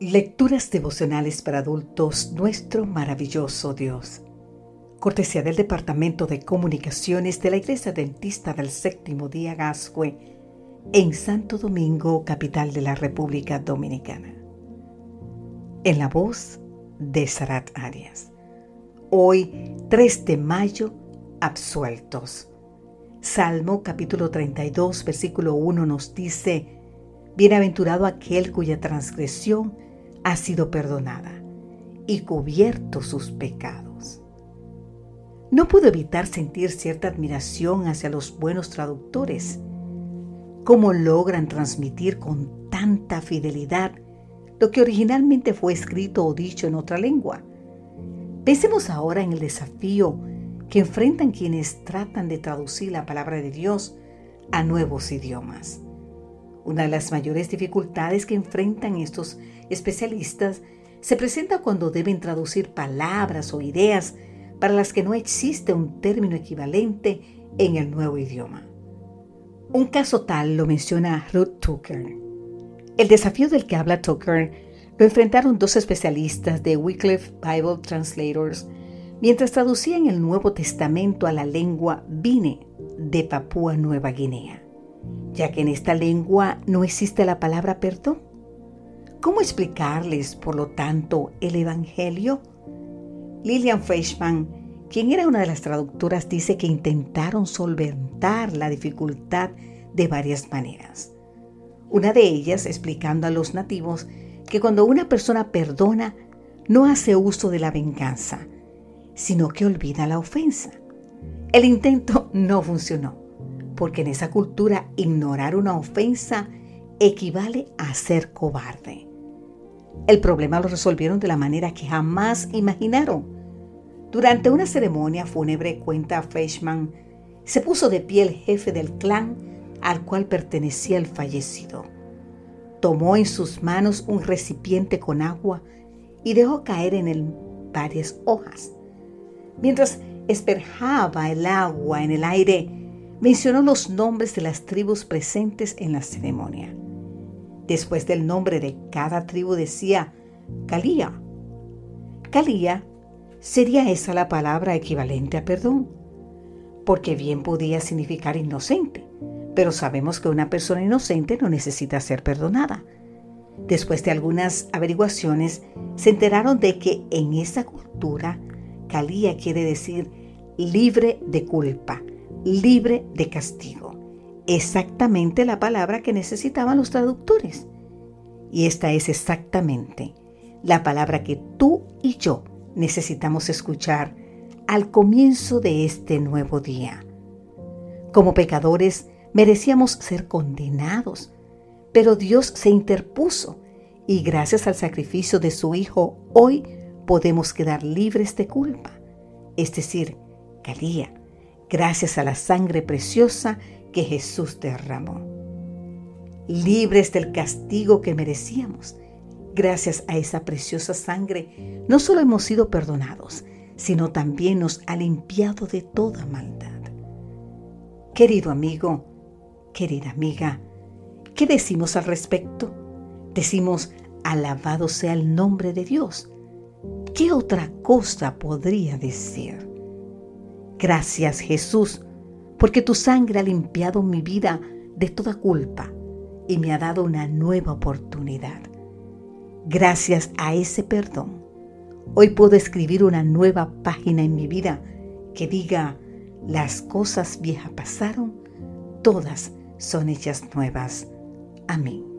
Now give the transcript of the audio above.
Lecturas devocionales para adultos, nuestro maravilloso Dios. Cortesía del Departamento de Comunicaciones de la Iglesia Dentista del Séptimo Día Gascue, en Santo Domingo, capital de la República Dominicana. En la voz de Sarat Arias. Hoy, 3 de mayo, absueltos. Salmo capítulo 32, versículo 1 nos dice, Bienaventurado aquel cuya transgresión ha sido perdonada y cubierto sus pecados. No puedo evitar sentir cierta admiración hacia los buenos traductores. ¿Cómo logran transmitir con tanta fidelidad lo que originalmente fue escrito o dicho en otra lengua? Pensemos ahora en el desafío que enfrentan quienes tratan de traducir la palabra de Dios a nuevos idiomas. Una de las mayores dificultades que enfrentan estos especialistas se presenta cuando deben traducir palabras o ideas para las que no existe un término equivalente en el nuevo idioma. Un caso tal lo menciona Ruth Tucker. El desafío del que habla Tucker lo enfrentaron dos especialistas de Wycliffe Bible Translators mientras traducían el Nuevo Testamento a la lengua Bine de Papúa Nueva Guinea ya que en esta lengua no existe la palabra perdón. ¿Cómo explicarles, por lo tanto, el Evangelio? Lillian Fleischman, quien era una de las traductoras, dice que intentaron solventar la dificultad de varias maneras. Una de ellas explicando a los nativos que cuando una persona perdona, no hace uso de la venganza, sino que olvida la ofensa. El intento no funcionó porque en esa cultura ignorar una ofensa equivale a ser cobarde. El problema lo resolvieron de la manera que jamás imaginaron. Durante una ceremonia fúnebre, cuenta Fleischman, se puso de pie el jefe del clan al cual pertenecía el fallecido. Tomó en sus manos un recipiente con agua y dejó caer en él varias hojas. Mientras esperjaba el agua en el aire, mencionó los nombres de las tribus presentes en la ceremonia. Después del nombre de cada tribu decía Calía. Calía sería esa la palabra equivalente a perdón, porque bien podía significar inocente, pero sabemos que una persona inocente no necesita ser perdonada. Después de algunas averiguaciones, se enteraron de que en esa cultura, Calía quiere decir libre de culpa, libre de castigo. Exactamente la palabra que necesitaban los traductores. Y esta es exactamente la palabra que tú y yo necesitamos escuchar al comienzo de este nuevo día. Como pecadores merecíamos ser condenados, pero Dios se interpuso y gracias al sacrificio de su Hijo hoy podemos quedar libres de culpa, es decir, calía, gracias a la sangre preciosa que Jesús derramó. Libres del castigo que merecíamos, gracias a esa preciosa sangre, no solo hemos sido perdonados, sino también nos ha limpiado de toda maldad. Querido amigo, querida amiga, ¿qué decimos al respecto? Decimos, alabado sea el nombre de Dios. ¿Qué otra cosa podría decir? Gracias Jesús, porque tu sangre ha limpiado mi vida de toda culpa y me ha dado una nueva oportunidad. Gracias a ese perdón, hoy puedo escribir una nueva página en mi vida que diga, las cosas viejas pasaron, todas son hechas nuevas. Amén.